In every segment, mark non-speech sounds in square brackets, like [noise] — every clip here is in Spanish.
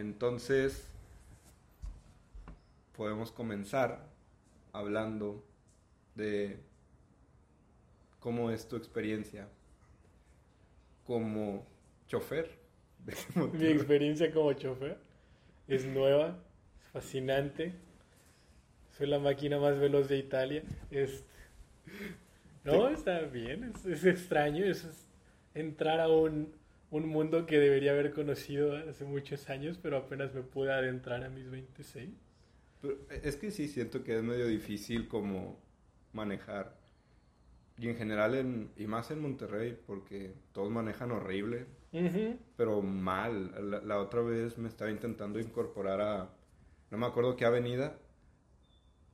Entonces, podemos comenzar hablando de cómo es tu experiencia como chofer. [laughs] Mi experiencia como chofer es nueva, es fascinante. Soy la máquina más veloz de Italia. Es... No, está bien, es, extraño. Es, entrar a un, un, mundo que debería haber conocido hace muchos años, pero apenas me pude adentrar a mis 26. es que sí, siento que es medio difícil como manejar. Y en general, en, y más en Monterrey, porque todos manejan horrible, pero mal. La, la, otra vez me estaba intentando incorporar a, no me acuerdo qué avenida,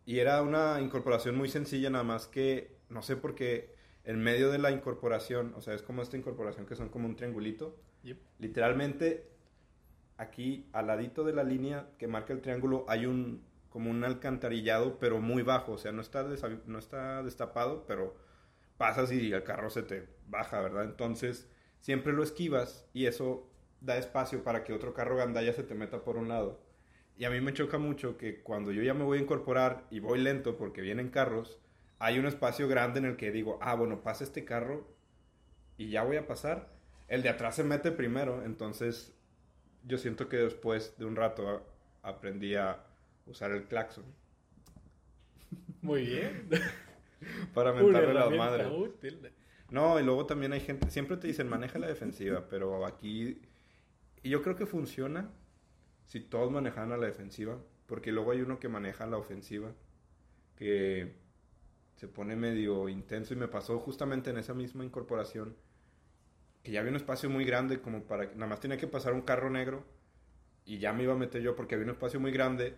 y era una incorporación muy sencilla, nada más que, no sé por qué, en medio de la incorporación, o sea, es como esta incorporación que son como un triangulito. Literalmente, aquí al ladito de la línea que marca el triángulo hay un como un alcantarillado, pero muy bajo, o sea, no está, no está destapado, pero pasas y el carro se te baja, ¿verdad? Entonces, siempre lo esquivas y eso da espacio para que otro carro gandalla se te meta por un lado. Y a mí me choca mucho que cuando yo ya me voy a incorporar y voy lento porque vienen carros, hay un espacio grande en el que digo, ah, bueno, pasa este carro y ya voy a pasar. El de atrás se mete primero, entonces yo siento que después de un rato aprendí a usar el claxon. Muy bien. [laughs] Para mentarle la madre. No, y luego también hay gente, siempre te dicen maneja la defensiva, [laughs] pero aquí y yo creo que funciona si todos manejan a la defensiva, porque luego hay uno que maneja la ofensiva, que se pone medio intenso y me pasó justamente en esa misma incorporación, que ya había un espacio muy grande como para, nada más tenía que pasar un carro negro y ya me iba a meter yo porque había un espacio muy grande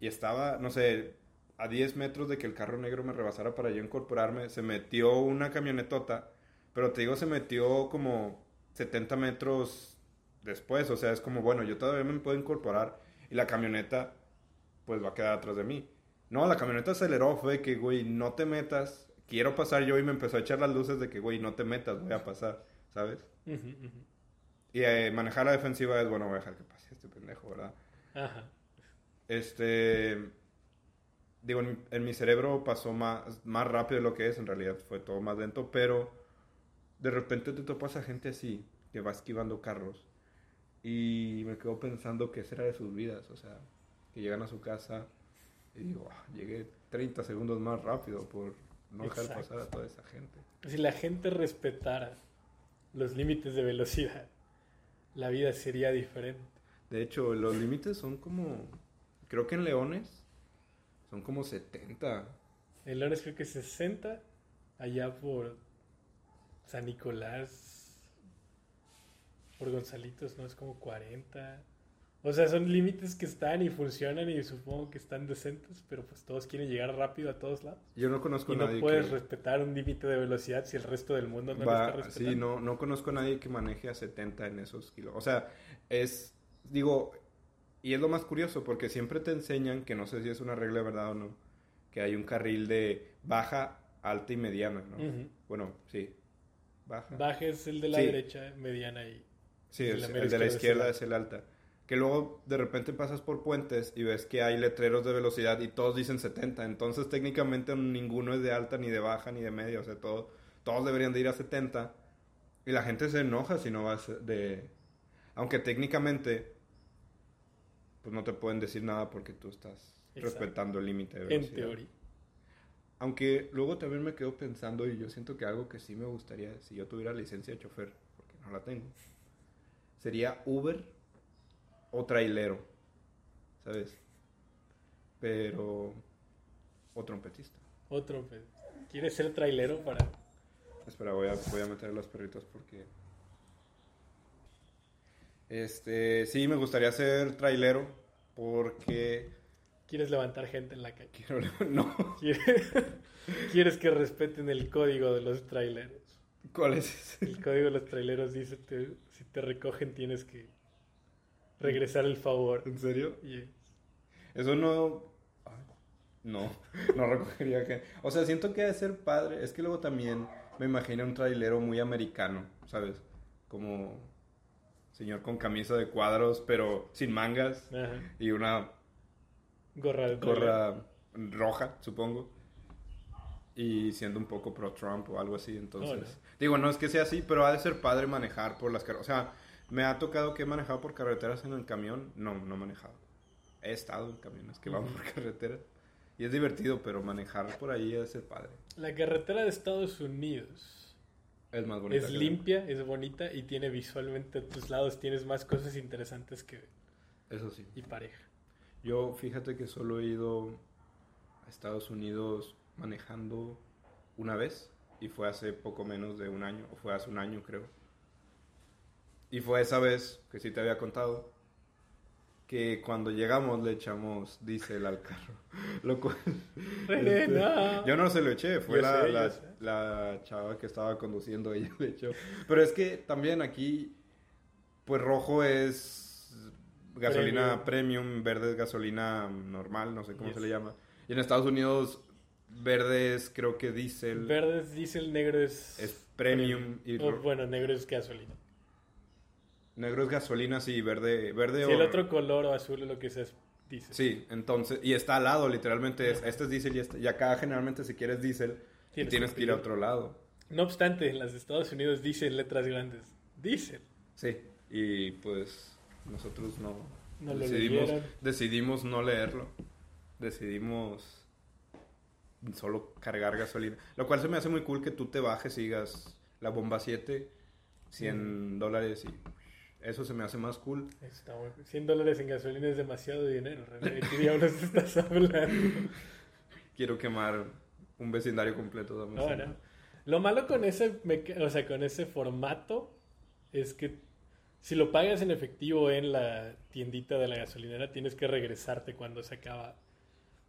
y estaba, no sé, a 10 metros de que el carro negro me rebasara para yo incorporarme, se metió una camionetota, pero te digo, se metió como 70 metros después, o sea, es como, bueno, yo todavía me puedo incorporar y la camioneta pues va a quedar atrás de mí. No, la camioneta aceleró, fue que, güey, no te metas, quiero pasar yo y me empezó a echar las luces de que, güey, no te metas, voy a pasar, ¿sabes? Y eh, manejar la defensiva es, bueno, voy a dejar que pase este pendejo, ¿verdad? Ajá. Este, digo, en, mi cerebro pasó más, más rápido de lo que es, en realidad fue todo más lento, pero de repente te topas a gente así, que va esquivando carros y me quedo pensando qué será de sus vidas, o sea, que llegan a su casa y digo, ah, llegué 30 segundos más rápido por no dejar pasar a toda esa gente. Si la gente respetara los límites de velocidad, la vida sería diferente. De hecho, los límites son como, creo que en Leones son como 70. En Leones creo que 60, allá por San Nicolás por Gonzalitos, ¿no? Es como 40. O sea, son límites que están y funcionan y supongo que están decentes, pero pues todos quieren llegar rápido a todos lados. Yo no conozco a nadie. No puedes respetar un límite de velocidad si el resto del mundo no lo está respetando. Sí, no, no conozco a nadie que maneje a 70 en esos kilos. O sea, es, digo, y es lo más curioso porque siempre te enseñan, que no sé si es una regla de verdad o no, que hay un carril de baja, alta y mediana, ¿no? Bueno, sí. Baja. Baja es el de la derecha, mediana y Sí, el, de la izquierda es el alta. Que luego de repente pasas por puentes y ves que hay letreros de velocidad y todos dicen 70. Entonces técnicamente ninguno es de alta, ni de baja, ni de media. O sea, todo, todos deberían de ir a 70. Y la gente se enoja si no vas de... Aunque técnicamente pues no te pueden decir nada porque tú estás respetando el límite de velocidad. En teoría. Aunque luego también me quedo pensando y yo siento que algo que sí me gustaría si yo tuviera licencia de chofer, porque no la tengo sería Uber o trailero, ¿sabes? Pero o trompetista. O trompetista. ¿Quieres ser trailero para...? Espera, voy a, voy a meter los perritos porque... Este, sí, me gustaría ser trailero porque... ¿Quieres levantar gente en la calle? [laughs] no. ¿Quieres, que respeten el código de los traileros? ¿Cuál es El código de los traileros dice si te recogen tienes que regresar el favor. ¿En serio? Eso no... no, [laughs] no recogería que... O sea, siento que debe ser padre. Es que luego también me imagino un trailero muy americano, ¿sabes? Como... señor con camisa de cuadros, pero sin mangas. Y una gorra, gorra roja, supongo. Y siendo un poco pro Trump o algo así, entonces. Digo, no es que sea así, pero ha de ser padre manejar por las carreteras. O sea, me ha tocado que he manejado por carreteras en el camión. No, no he manejado. He estado en camiones que van por [laughs] carreteras. Y es divertido, pero manejar por ahí es ser padre. La carretera de Estados Unidos es más bonita. Es limpia, es bonita y tiene visualmente a tus lados, tienes más cosas interesantes que... Eso sí. Y pareja. Yo fíjate que solo he ido a Estados Unidos manejando una vez y fue hace poco menos de un año, o fue hace un año creo. Y fue esa vez que sí te había contado que cuando llegamos le echamos diésel al carro. [laughs] Lo cual, este, yo no se lo eché, fue la, la, chava que estaba conduciendo, [laughs] ella le echó. Pero es que también aquí, pues rojo es gasolina premium, verde es gasolina normal, no sé cómo se le llama. Y en Estados Unidos, verde es creo que diésel. Verde es diésel, negro es... Es premium. Y bueno, negro es gasolina. Negro es gasolina, sí, verde, verde sí, el otro color o azul es lo que se dice. Sí, entonces, y está al lado, literalmente, es, este es diésel y, este, y acá generalmente si quieres diésel, tienes, que ir a otro lado. No obstante, en los Estados Unidos dicen letras grandes, diésel. Sí, y pues nosotros no, no decidimos, decidimos no leerlo, decidimos solo cargar gasolina, lo cual se me hace muy cool que tú te bajes y digas la bomba 7, 100 dólares y eso se me hace más cool. Está 100 dólares en gasolina es demasiado dinero, ¿De qué diablos [laughs] estás hablando? Quiero quemar un vecindario completo. No, Lo malo con ese, o sea, con ese formato es que si lo pagas en efectivo en la tiendita de la gasolinera, tienes que regresarte cuando se acaba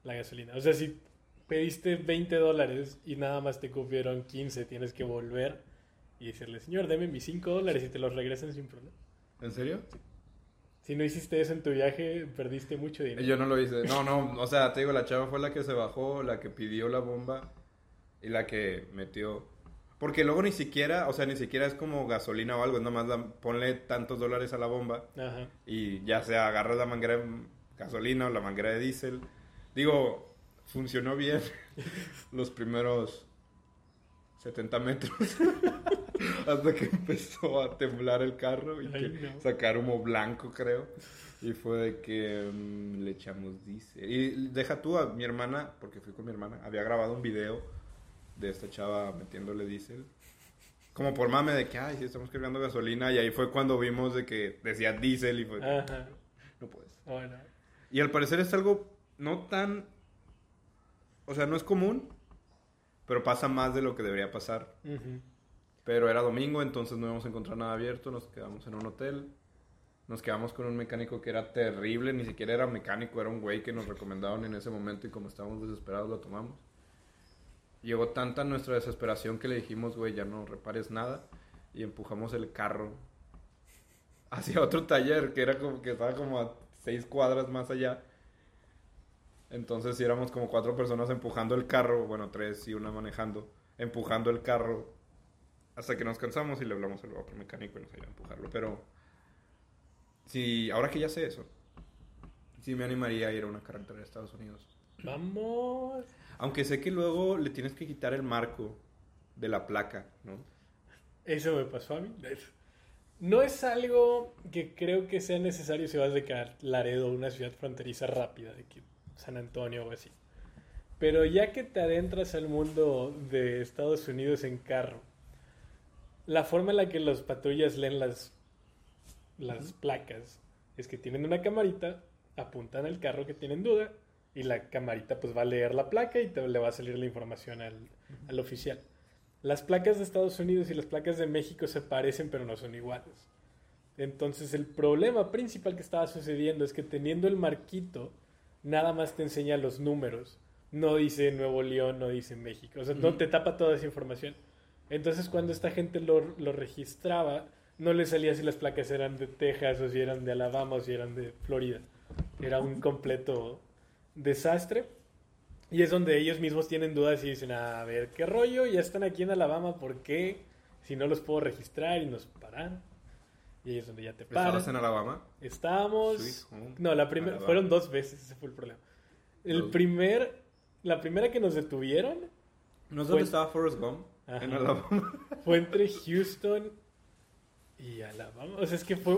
la gasolina. O sea, si pediste 20 dólares y nada más te cubrieron 15, tienes que volver y decirle, señor, deme mis 5 dólares y te los regresan sin problema. ¿En serio? Si no hiciste eso en tu viaje, perdiste mucho dinero. Yo no lo hice. No, no, o sea, te digo, la chava fue la que se bajó, la que pidió la bomba y la que metió. Porque luego ni siquiera, o sea, ni siquiera es como gasolina o algo, es nomás ponle tantos dólares a la bomba Ajá. y ya sea agarras la manguera de gasolina o la manguera de diésel. Digo, funcionó bien [laughs] los primeros 70 metros. [laughs] [laughs] Hasta que empezó a temblar el carro y que sacar humo blanco, creo. Y fue de que mm, le echamos diésel. Y deja tú a mi hermana, porque fui con mi hermana, había grabado un video de esta chava metiéndole diésel. Como por mame de que, ay, sí, estamos cargando gasolina. Y ahí fue cuando vimos de que decía diésel y fue... No puedes. Y al parecer es algo no tan... O sea, no es común, pero pasa más de lo que debería pasar. Pero era domingo, entonces no íbamos a encontrar nada abierto, nos quedamos en un hotel. Nos quedamos con un mecánico que era terrible, ni siquiera era mecánico, era un güey que nos recomendaron en ese momento y como estábamos desesperados lo tomamos. Llegó tanta nuestra desesperación que le dijimos, güey, ya no repares nada y empujamos el carro hacia otro taller que era como que estaba como a seis cuadras más allá. Entonces si éramos como cuatro personas empujando el carro, bueno, tres y una manejando, empujando el carro hasta que nos cansamos y le hablamos al otro mecánico y nos ayudó a empujarlo. Pero, si ahora que ya sé eso, sí me animaría a ir a una carretera de Estados Unidos. Vamos. Aunque sé que luego le tienes que quitar el marco de la placa, ¿no? Eso me pasó a mí. No es algo que creo que sea necesario si vas de Laredo, una ciudad fronteriza rápida, de San Antonio o así. Pero ya que te adentras al mundo de Estados Unidos en carro, la forma en la que los patrullas leen las, las placas es que tienen una camarita, apuntan al carro que tienen duda y la camarita pues va a leer la placa y te, le va a salir la información al, al oficial. Las placas de Estados Unidos y las placas de México se parecen pero no son iguales. Entonces el problema principal que estaba sucediendo es que teniendo el marquito, nada más te enseña los números. No dice Nuevo León, no dice México. O sea, no te tapa toda esa información. Entonces cuando esta gente lo, registraba, no le salía si las placas eran de Texas o si eran de Alabama o si eran de Florida. Era un completo desastre. Y es donde ellos mismos tienen dudas y dicen, a ver, ¿qué rollo? Ya están aquí en Alabama, ¿por qué? Si no los puedo registrar y nos paran. Y ahí es donde ya te paran. ¿Estabas en Alabama? Estábamos... No, la primera... Fueron dos veces, ese fue el problema. El primer... La primera que nos detuvieron... ¿No es donde estaba Forrest Gump? En Alabama. [laughs] Fue entre Houston y Alabama. O sea, es que fue...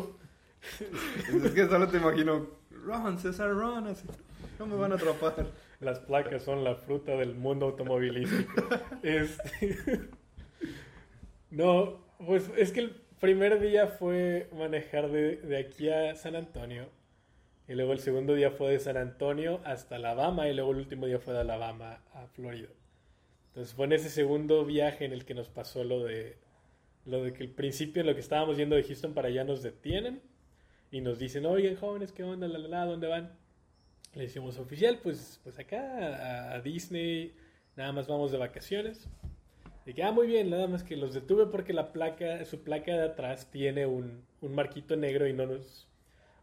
es que solo te imagino... Run, César, run. Así. No me van a atrapar. Las placas son la fruta del mundo automovilístico. [laughs] este... [laughs] no, pues es que el primer día fue manejar de, de, aquí a San Antonio. Y luego el segundo día fue de San Antonio hasta Alabama. Y luego el último día fue de Alabama a Florida. Entonces fue en ese segundo viaje en el que nos pasó lo de, lo de que al principio, lo que estábamos yendo de Houston para allá, nos detienen. Y nos dicen, oigan jóvenes, ¿qué onda? La, la, la, ¿Dónde van? Le decimos oficial, pues, pues acá a, Disney, nada más vamos de vacaciones. Y que, ah, muy bien, nada más que los detuve porque la placa, su placa de atrás tiene un, un marquito negro y no nos...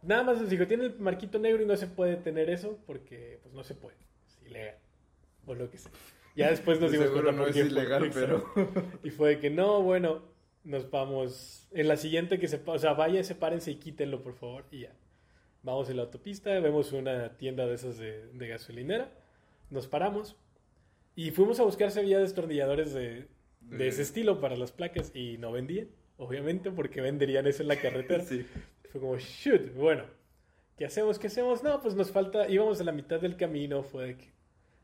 Nada más nos dijo, tiene el marquito negro y no se puede tener eso porque, pues no se puede, es ilegal, o lo que sea. Ya después nos dimos cuenta no es ilegal, pero... [laughs] Y fue que, no, bueno, nos vamos, en la siguiente que se, o sea, vaya, sepárense y quítenlo, por favor, y ya. Vamos en la autopista, vemos una tienda de esas de, gasolinera, nos paramos y fuimos a buscar había destornilladores de, de ese estilo para las placas y no vendían, obviamente, porque venderían eso en la carretera. [laughs] sí. Fue como, shoot, bueno, ¿qué hacemos? ¿Qué hacemos? No, pues nos falta, íbamos a la mitad del camino, fue de que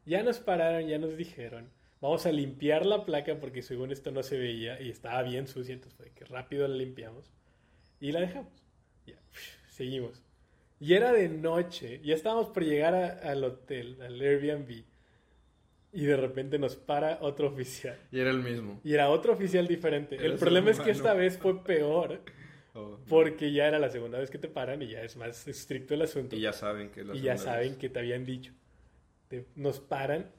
ya nos pararon, ya nos dijeron, vamos a limpiar la placa porque según esto no se veía y estaba bien sucia, entonces fue que rápido la limpiamos y la dejamos. Ya, [laughs] seguimos. Y era de noche, ya estábamos por llegar al hotel, al Airbnb. Y de repente nos para otro oficial. Y era el mismo. Y era otro oficial diferente. el problema es que esta vez fue peor. [laughs] Oh, porque ya era la segunda vez que te paran y ya es más estricto el asunto. Y ya saben que Y ya saben que te habían dicho. Nos paran.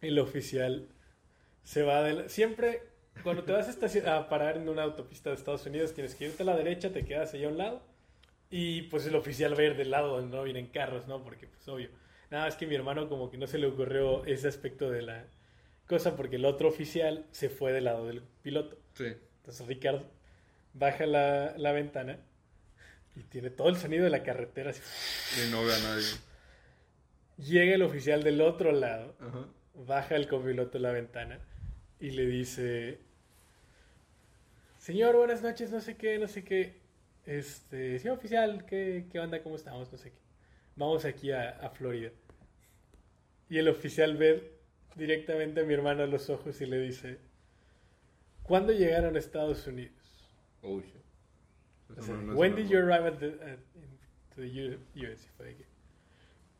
El oficial se va de Siempre cuando te vas a, a parar en una autopista de Estados Unidos tienes que irte a la derecha, te quedas allá a un lado y pues el oficial va a ir del lado donde no vienen carros, ¿no? Porque pues obvio. Nada más que mi hermano como que no se le ocurrió ese aspecto de la cosa porque el otro oficial se fue del lado del piloto. Sí. Entonces Ricardo baja la, la ventana y tiene todo el sonido de la carretera así. Y no ve a nadie. Llega el oficial del otro lado, baja el copiloto la ventana y le dice, señor, buenas noches, no sé qué, no sé qué. Este, sí, oficial, ¿qué, qué onda? ¿Cómo estamos? No sé qué. Vamos aquí a, a, Florida. Y el oficial ve directamente a mi hermano a los ojos y le dice, ¿cuándo llegaron a Estados Unidos? Oh, when did you arrive at the, the US?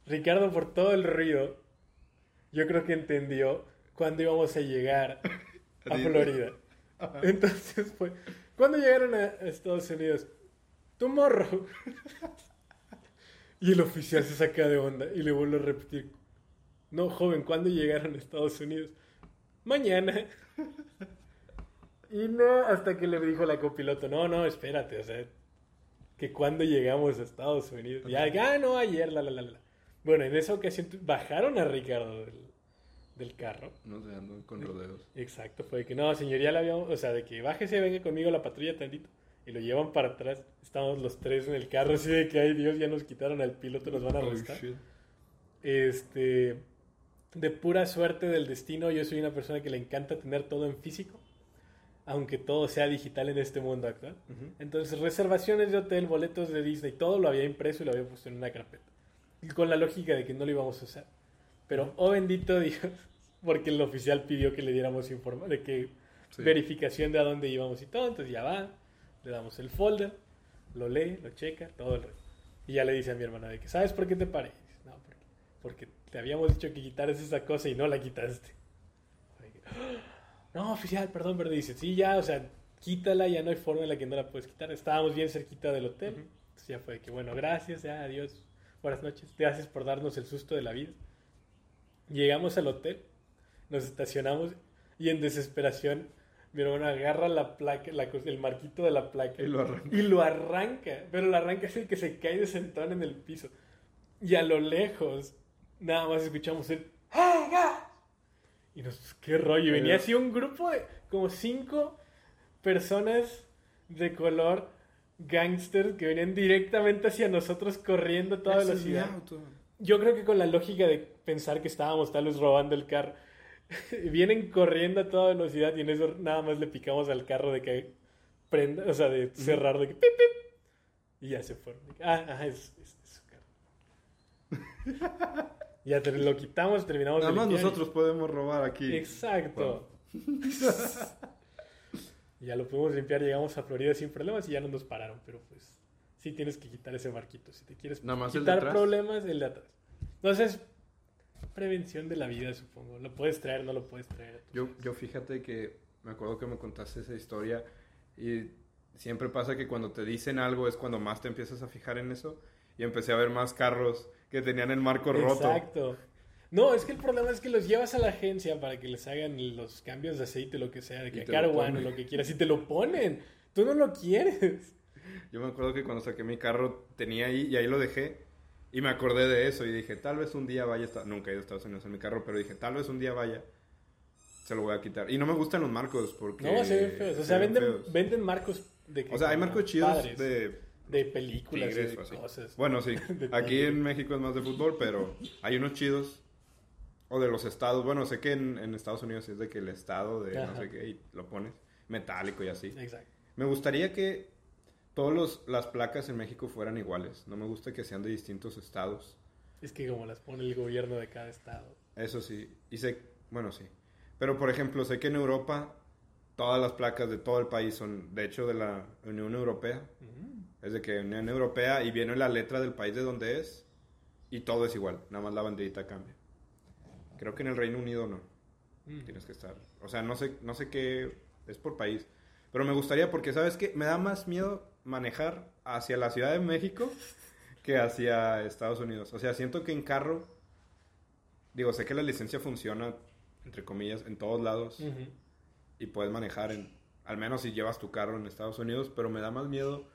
Ricardo, por todo el ruido, yo creo que entendió cuándo íbamos a llegar [laughs] a Florida. Entonces fue, ¿cuándo llegaron a Estados Unidos? morro. y el oficial se saca de onda y le vuelve a repetir. No, joven, ¿cuándo llegaron a Estados Unidos? Mañana. y no, hasta que le dijo la copiloto, no, no, espérate, o sea, que cuando llegamos a Estados Unidos. Ya, ah, no, ayer, la, la, la, la. Bueno, en esa ocasión bajaron a Ricardo del, del carro. No sé, ando con rodeos. Exacto, fue que no, señor, ya la habíamos, o sea, de que bájese, venga conmigo a la patrulla tantito y lo llevan para atrás. Estamos los tres en el carro, así de que, ay Dios, ya nos quitaron al piloto, nos van a arrestar. este, de pura suerte del destino, yo soy una persona que le encanta tener todo en físico, aunque todo sea digital en este mundo actual. Entonces, reservaciones de hotel, boletos de Disney, todo lo había impreso y lo había puesto en una carpeta. Con la lógica de que no lo íbamos a usar. Pero, oh bendito Dios, [laughs] porque el oficial pidió que le diéramos información, de que verificación de a dónde íbamos y todo, entonces ya va le damos el folder, lo lee, lo checa, todo el resto. Y ya le dice a mi hermana de que, ¿sabes por qué te paré? no, porque, te habíamos dicho que quitaras esa cosa y no la quitaste. No, oficial, perdón, pero dice, sí, ya, o sea, quítala, ya no hay forma en la que no la puedes quitar. Estábamos bien cerquita del hotel. Entonces ya fue que, bueno, gracias, ya, adiós, buenas noches, gracias por darnos el susto de la vida. Llegamos al hotel, nos estacionamos y en desesperación mi hermano agarra la placa, el marquito de la placa y lo arranca. Y lo arranca, pero lo arranca así que se cae de sentón en el piso. Y a lo lejos, nada más escuchamos el Y nos, qué rollo. Venía así un grupo de como cinco personas de color gangsters que venían directamente hacia nosotros corriendo a toda velocidad. Yo creo que con la lógica de pensar que estábamos tal vez robando el carro, [laughs] vienen corriendo a toda velocidad y en eso nada más le picamos al carro de que prenda, o sea, de cerrar, de que pip, pip, y ya se fueron. Ah, ajá, es, es, su carro. [laughs] ya te, lo quitamos, terminamos Nada más nosotros podemos robar aquí. Exacto. [laughs] ya lo pudimos limpiar, llegamos a Florida sin problemas y ya no nos pararon, pero pues sí tienes que quitar ese marquito. Si te quieres Nada más quitar problemas, el de atrás. Entonces, prevención de la vida, supongo. Lo puedes traer, no lo puedes traer. Yo, yo fíjate que me acuerdo que me contaste esa historia y siempre pasa que cuando te dicen algo es cuando más te empiezas a fijar en eso. Y empecé a ver más carros que tenían el marco roto. Exacto. No, es que el problema es que los llevas a la agencia para que les hagan los cambios de aceite, lo que sea, de que car o lo que quieras, y te lo ponen. Tú no lo quieres. Yo me acuerdo que cuando saqué mi carro tenía ahí y ahí lo dejé. Y me acordé de eso y dije, tal vez un día vaya, a nunca he ido a Estados Unidos en mi carro, pero dije, tal vez un día vaya, se lo voy a quitar. Y no me gustan los marcos porque... No, se ven feos. O sea, venden, venden marcos de... o sea, hay marcos chidos de... De películas, de cosas. Bueno, sí. [laughs] Aquí en México es más de fútbol, pero hay unos chidos. O de los estados. Bueno, sé que en, en Estados Unidos es de que el estado de no sé qué, y lo pones metálico y así. Exacto. Me gustaría que todas las placas en México fueran iguales. No me gusta que sean de distintos estados. Es que como las pone el gobierno de cada estado. Eso sí. Y sé, bueno, sí. Pero por ejemplo, sé que en Europa todas las placas de todo el país son, de hecho, de la Unión Europea. Es de que Unión Europea y viene la letra del país de donde es y todo es igual. Nada más la banderita cambia. Creo que en el Reino Unido no. Mm. Tienes que estar. O sea, no sé, no sé qué es por país. Pero me gustaría porque, ¿sabes qué? Me da más miedo manejar hacia la Ciudad de México que hacia Estados Unidos. O sea, siento que en carro, digo, sé que la licencia funciona, entre comillas, en todos lados y puedes manejar en, al menos si llevas tu carro en Estados Unidos, pero me da más miedo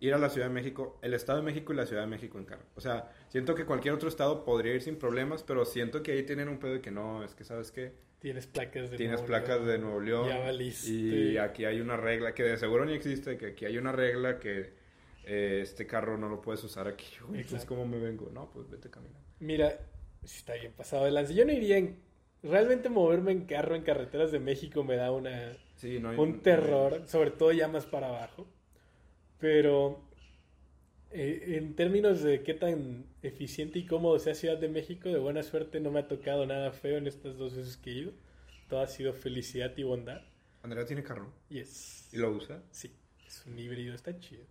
ir a la Ciudad de México, el Estado de México y la Ciudad de México en carro. O sea, siento que cualquier otro estado podría ir sin problemas, pero siento que ahí tienen un pedo de que no, es que sabes qué Tienes placas de Tienes placas de Nuevo León. Ya valiste. Y aquí hay una regla que de seguro ni existe, que aquí hay una regla que eh, este carro no lo puedes usar aquí. Entonces, ¿cómo me vengo? No, pues vete caminando. Mira, si está bien pasado de lance. Yo no iría en... Realmente moverme en carro en carreteras de México me da una... Sí, no un terror, sobre todo ya más para abajo. Pero eh, en términos de qué tan eficiente y cómodo sea Ciudad de México, de buena suerte no me ha tocado nada feo en estas dos veces que he ido. Todo ha sido felicidad y bondad. Andrea tiene carro. Yes. ¿Y lo usa? Sí. Es un híbrido, está chido.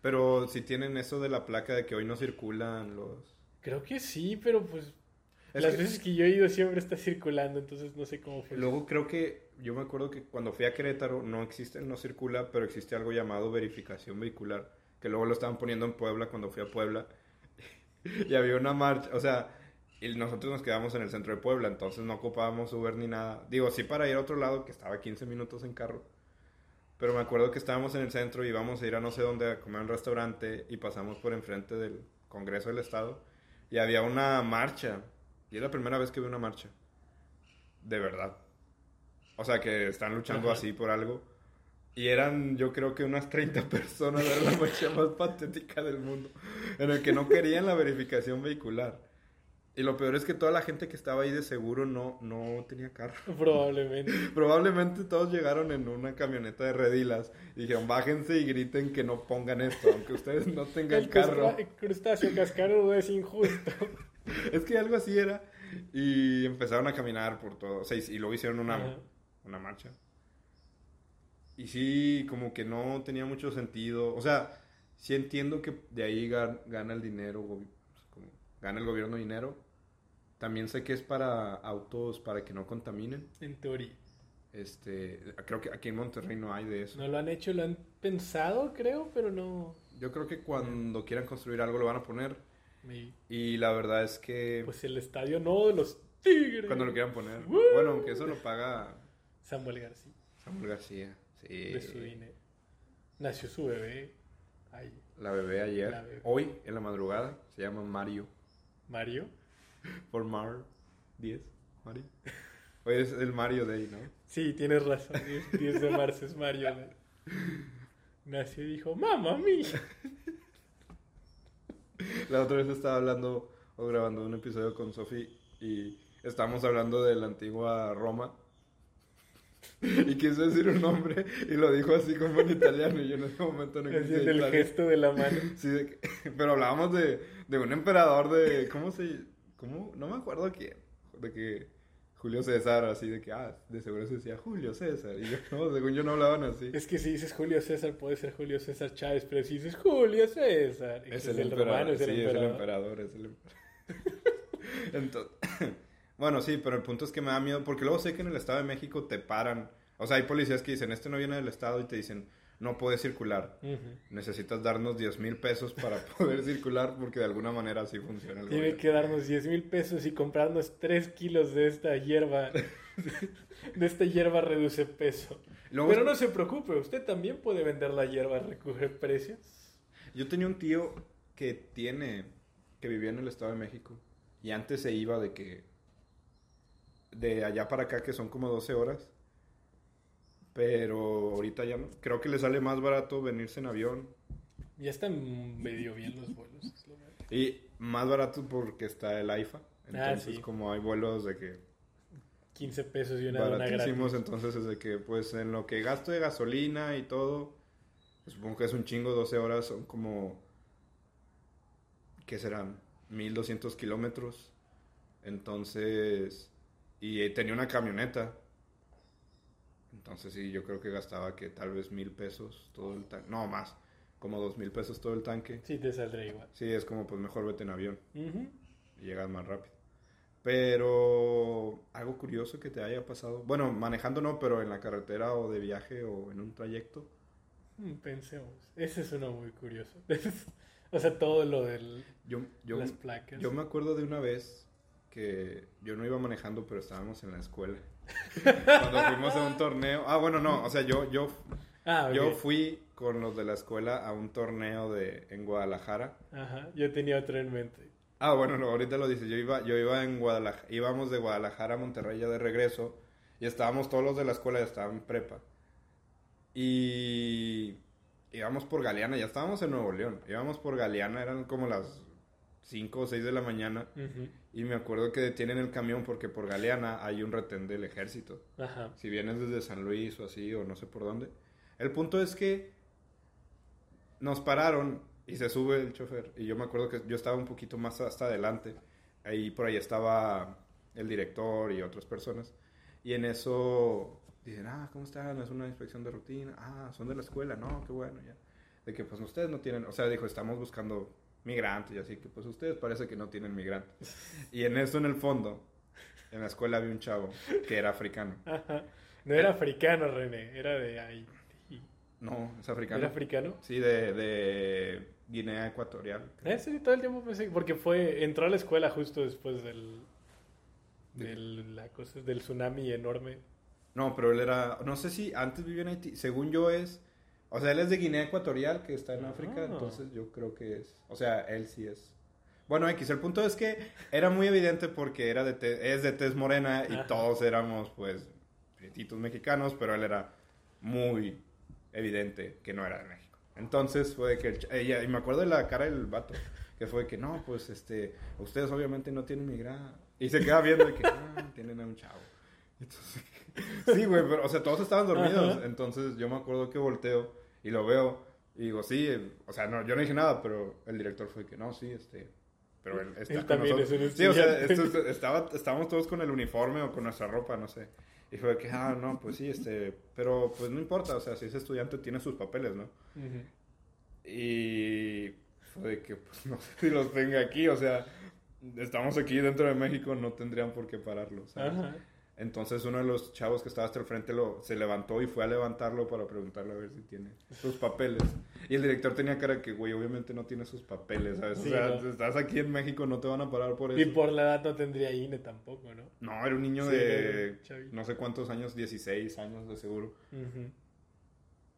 Pero si tienen eso de la placa de que hoy no circulan los... Creo que sí, pero pues las veces que yo he ido siempre está circulando, entonces no sé cómo fue. Luego creo que, yo me acuerdo que cuando fui a Querétaro no existe, no circula, pero existe algo llamado verificación vehicular que luego lo estaban poniendo en Puebla cuando fui a Puebla. [laughs] y había una marcha, o sea, y nosotros nos quedamos en el centro de Puebla, entonces no ocupábamos Uber ni nada. Digo, sí para ir a otro lado, que estaba 15 minutos en carro. Pero me acuerdo que estábamos en el centro y íbamos a ir a no sé dónde a comer a un restaurante y pasamos por enfrente del Congreso del Estado y había una marcha. Y es la primera vez que vi una marcha. De verdad. O sea, que están luchando así por algo. Y eran, yo creo que unas 30 [laughs] personas, era la marcha más patética del mundo, en el que no querían la verificación vehicular. Y lo peor es que toda la gente que estaba ahí de seguro no, no tenía carro. [laughs] Probablemente. Probablemente todos llegaron en una camioneta de redilas y dijeron, bájense y griten que no pongan esto, aunque ustedes no tengan el carro. El crustáceo cascarudo es injusto. [laughs] es que algo así era. Y empezaron a caminar por todo. O sea, y luego hicieron una, una marcha. Y sí, como que no tenía mucho sentido. O sea, sí entiendo que de ahí gana el dinero, gana el gobierno dinero. También sé que es para autos para que no contaminen. En teoría. Este, creo que aquí en Monterrey no hay de eso. No lo han hecho, lo han pensado, creo, pero no. Yo creo que cuando quieran construir algo lo van a poner. Y la verdad es que. Pues el estadio no de los Tigres. Cuando lo quieran poner. Bueno, aunque eso lo paga. Samuel García. Samuel García. De su dinero. Nació su bebé. Ahí. La bebé ayer. Hoy, en la madrugada, se llama Mario. ¿Mario? [laughs] Por Mar 10. Mario. Hoy es el Mario Day, ¿no? Sí, tienes razón. 10 de marzo es Mario Day. nació y dijo, mamá mía. [laughs] La otra vez estaba hablando o grabando un episodio con Sofi y estábamos hablando de la antigua Roma. [laughs] Y quiso decir un nombre y lo dijo así como en italiano y yo en ese momento no [laughs] quise el gesto de la mano. [laughs] Sí, pero hablábamos de, de un emperador de... ¿Cómo se...? ¿Cómo? No me acuerdo quién. De que Julio César, así de que, ah, de seguro se decía Julio César. Y yo, no, según yo no hablaban así. Es que si dices Julio César, puede ser Julio César Chávez, pero si dices Julio César, es, el, romano, es el sí, emperador. es el emperador, es el emperador. Entonces, bueno, sí, pero el punto es que me da miedo, porque luego sé que en el Estado de México te paran. O sea, hay policías que dicen, este no viene del Estado y te dicen, no puede circular. Necesitas darnos 10 mil pesos para [laughs] poder circular porque de alguna manera así funciona el Tiene que darnos 10 mil pesos y comprarnos 3 kilos de esta hierba. [laughs] de esta hierba reduce peso. Pero no se preocupe, usted también puede vender la hierba, recoger precios. Yo tenía un tío que tiene, que vivía en el Estado de México y antes se iba de que, de allá para acá que son como 12 horas pero ahorita ya no. Creo que le sale más barato venirse en avión. Ya están medio bien los vuelos. Y más barato porque está el AIFA. Ah, entonces, como hay vuelos de que... 15 pesos y una gratis. entonces es de que, pues, en lo que gasto de gasolina y todo, pues, supongo que es un chingo, 12 horas son como... ¿Qué serán? 1200 kilómetros. Entonces... Y tenía una camioneta. Entonces sí, yo creo que gastaba que tal vez mil pesos todo el tanque. No, más. Como dos mil pesos todo el tanque. Sí, te saldría igual. Sí, es como pues mejor vete en avión. Y llegas más rápido. Pero algo curioso que te haya pasado. Bueno, manejando no, pero en la carretera o de viaje o en un trayecto. Mm, pensemos. Ese es uno muy curioso. [laughs] o sea, todo lo de yo, yo, las placas. Yo me acuerdo de una vez que yo no iba manejando, pero estábamos en la escuela. [laughs] Cuando fuimos a un torneo. Ah, bueno, no, o sea, yo, yo, ah, yo fui con los de la escuela a un torneo de, en Guadalajara. Ajá, yo tenía otro en mente. Ah, bueno, ahorita lo dice. Yo iba, yo iba en Guadalajara, íbamos de Guadalajara a Monterrey ya de regreso y estábamos todos los de la escuela, ya estaban en prepa. Y íbamos por Galeana, ya estábamos en Nuevo León. Íbamos por Galeana, eran como las 5 o 6 de la mañana. Y me acuerdo que detienen el camión porque por Galeana hay un retén del ejército. Ajá. Si vienes desde San Luis o así, o no sé por dónde. El punto es que nos pararon y se sube el chofer. Y yo me acuerdo que yo estaba un poquito más hasta adelante. Ahí por ahí estaba el director y otras personas. Y en eso dicen, ah, ¿cómo están? Es una inspección de rutina. Ah, son de la escuela. No, qué bueno, ya. De que pues ustedes no tienen, o sea, dijo, estamos buscando migrantes y así que pues ustedes parece que no tienen migrantes. Y en eso en el fondo, en la escuela había un chavo que era africano. No era africano, René, era de Haití. No, es africano. ¿Era africano? Sí, de, de Guinea Ecuatorial. Eh, sí, todo el tiempo pensé, porque fue, entró a la escuela justo después del, del, la cosa, del tsunami enorme. No, pero él era, no sé si antes vivía en Haití, según yo es o sea, él es de Guinea Ecuatorial, que está en África, ah. entonces yo creo que es. O sea, él sí es. Bueno, X, el punto es que era muy evidente porque era de es de tez morena y todos éramos, pues, prietitos mexicanos, pero él era muy evidente que no era de México. Entonces fue que ella, y me acuerdo de la cara del vato, que fue que no, pues, este, ustedes obviamente no tienen migra. Y se queda viendo y que, ah, tienen a un chavo. Entonces, [laughs] sí, güey, pero, o sea, todos estaban dormidos. Entonces yo me acuerdo que volteo y lo veo y digo, sí, o sea, no, yo no dije nada, pero el director fue que no, sí, este, pero él está también Es un sí, o sea, estaba, estábamos todos con el uniforme o con nuestra ropa, no sé. Y fue que, ah, no, pues sí, este, pero pues no importa, o sea, si es estudiante tiene sus papeles, ¿no? Y fue que, pues no sé si los tenga aquí, o sea, estamos aquí dentro de México, no tendrían por qué pararlo, ¿sabes? Ajá. Entonces uno de los chavos que estaba hasta el frente lo, se levantó y fue a levantarlo para preguntarle a ver si tiene sus papeles. Y el director tenía cara que, güey, obviamente no tiene sus papeles, ¿sabes? o sea, estás aquí en México, no te van a parar por eso. Y por la edad no tendría INE tampoco, ¿no? No, era un niño de no sé cuántos años, 16 años de seguro.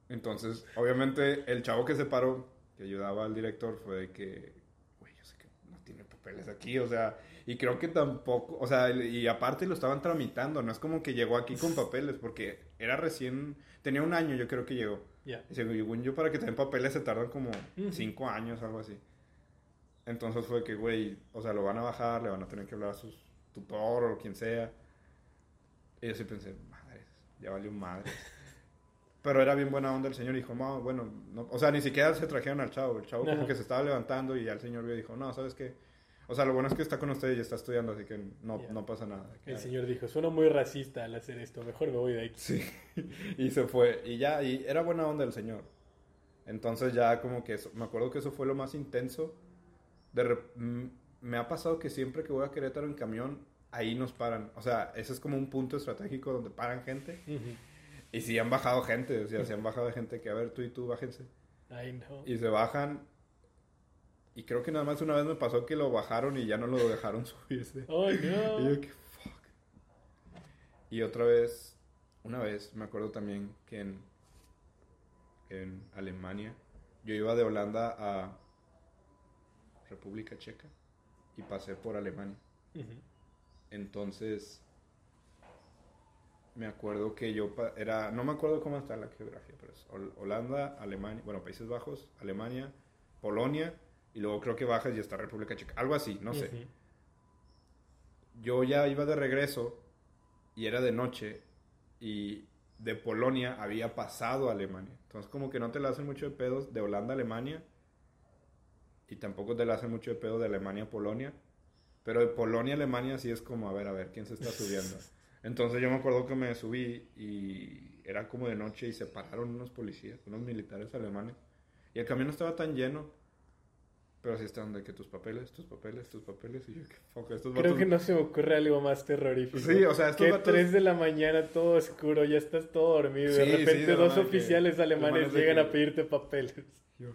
Entonces, obviamente, el chavo que se paró, que ayudaba al director, fue de que, güey, yo sé que no tiene papeles aquí, o sea, y creo que tampoco, o sea, y aparte lo estaban tramitando, no es como que llegó aquí con papeles, porque era recién, tenía un año yo creo que llegó. Ya. Y según yo, para que te den papeles se tardan como cinco años, algo así. Entonces fue que, güey, o sea, lo van a bajar, le van a tener que hablar a su tutor o quien sea. Y yo sí pensé, madres, ya valió madre. [laughs] Pero era bien buena onda el señor y dijo, no, bueno, no, o sea, ni siquiera se trajeron al chavo. El chavo como que se estaba levantando y ya el señor vio y dijo, no, ¿sabes qué? O sea, lo bueno es que está con ustedes y está estudiando, así que no, no pasa nada. El señor dijo, suena muy racista al hacer esto, mejor me voy de aquí. Sí, [laughs] y se fue. Y ya, y era buena onda el señor. Entonces ya como que, eso, me acuerdo que eso fue lo más intenso. De me ha pasado que siempre que voy a Querétaro en camión, ahí nos paran. O sea, ese es como un punto estratégico donde paran gente. Y sí han bajado gente, o sea, se han bajado gente que, a ver, tú y tú, bájense. Ay, no. Y se bajan. Y creo que nada más una vez me pasó que lo bajaron y ya no lo dejaron [laughs] subirse. Oh, no. Y yo, que fuck. Y otra vez, una vez, me acuerdo también que en, en Alemania, yo iba de Holanda a República Checa y pasé por Alemania. Entonces, me acuerdo que yo era, no me acuerdo cómo está la geografía, pero es Holanda, Alemania, bueno, Países Bajos, Alemania, Polonia, y luego creo que bajas y está República Checa, algo así, no sé. Yo ya iba de regreso y era de noche y de Polonia había pasado a Alemania. Entonces como que no te la hacen mucho de pedos de Holanda a Alemania y tampoco te la hacen mucho de pedo de Alemania a Polonia. Pero de Polonia a Alemania sí es como, a ver, a ver, ¿quién se está subiendo? [laughs] Entonces yo me acuerdo que me subí y era como de noche y se pararon unos policías, unos militares alemanes. Y el camión estaba tan lleno, pero así estaban de que tus papeles, tus papeles, tus papeles. Y yo, que fuck, estos Creo que no se me ocurre algo más terrorífico. Sí, o sea, estos Que 3 de la mañana, todo oscuro, ya estás todo dormido. de repente dos oficiales alemanes llegan a pedirte papeles. Yo,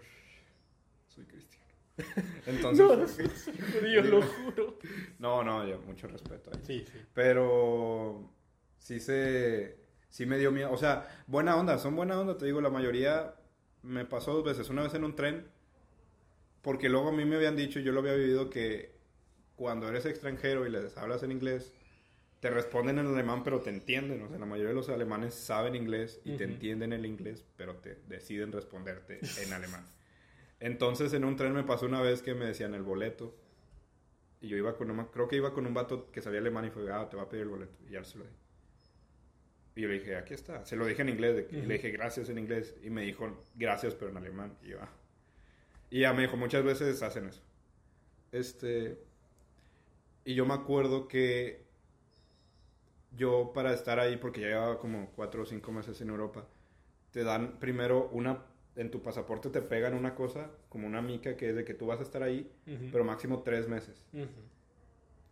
soy cristiano. [laughs] Entonces, no, soy judío, [laughs] lo juro. [laughs] No, no, ya, mucho respeto ahí. Sí, sí. Pero sí se... Sí me dio miedo. O sea, buena onda, son buena onda, te digo, la mayoría me pasó dos veces. Una vez en un tren, porque luego a mí me habían dicho, yo lo había vivido, que cuando eres extranjero y les hablas en inglés, te responden en alemán, pero te entienden. O sea, la mayoría de los alemanes saben inglés y te entienden el inglés, pero te deciden responderte en alemán. Entonces, en un tren me pasó una vez que me decían el boleto. Y yo iba con un, creo que iba con un vato que sabía alemán y fue, ah, te va a pedir el boleto. Y ya se lo di. Y yo le dije, aquí está. Se lo dije en inglés. Y le dije, gracias en inglés. Y me dijo, gracias, pero en alemán. Y yo, ah. Y ya me dijo, muchas veces hacen eso. Este. Y yo me acuerdo que yo para estar ahí, porque ya llevaba como cuatro o cinco meses en Europa, te dan primero una, en tu pasaporte te pegan una cosa, como una mica, que es de que tú vas a estar ahí, pero máximo tres meses.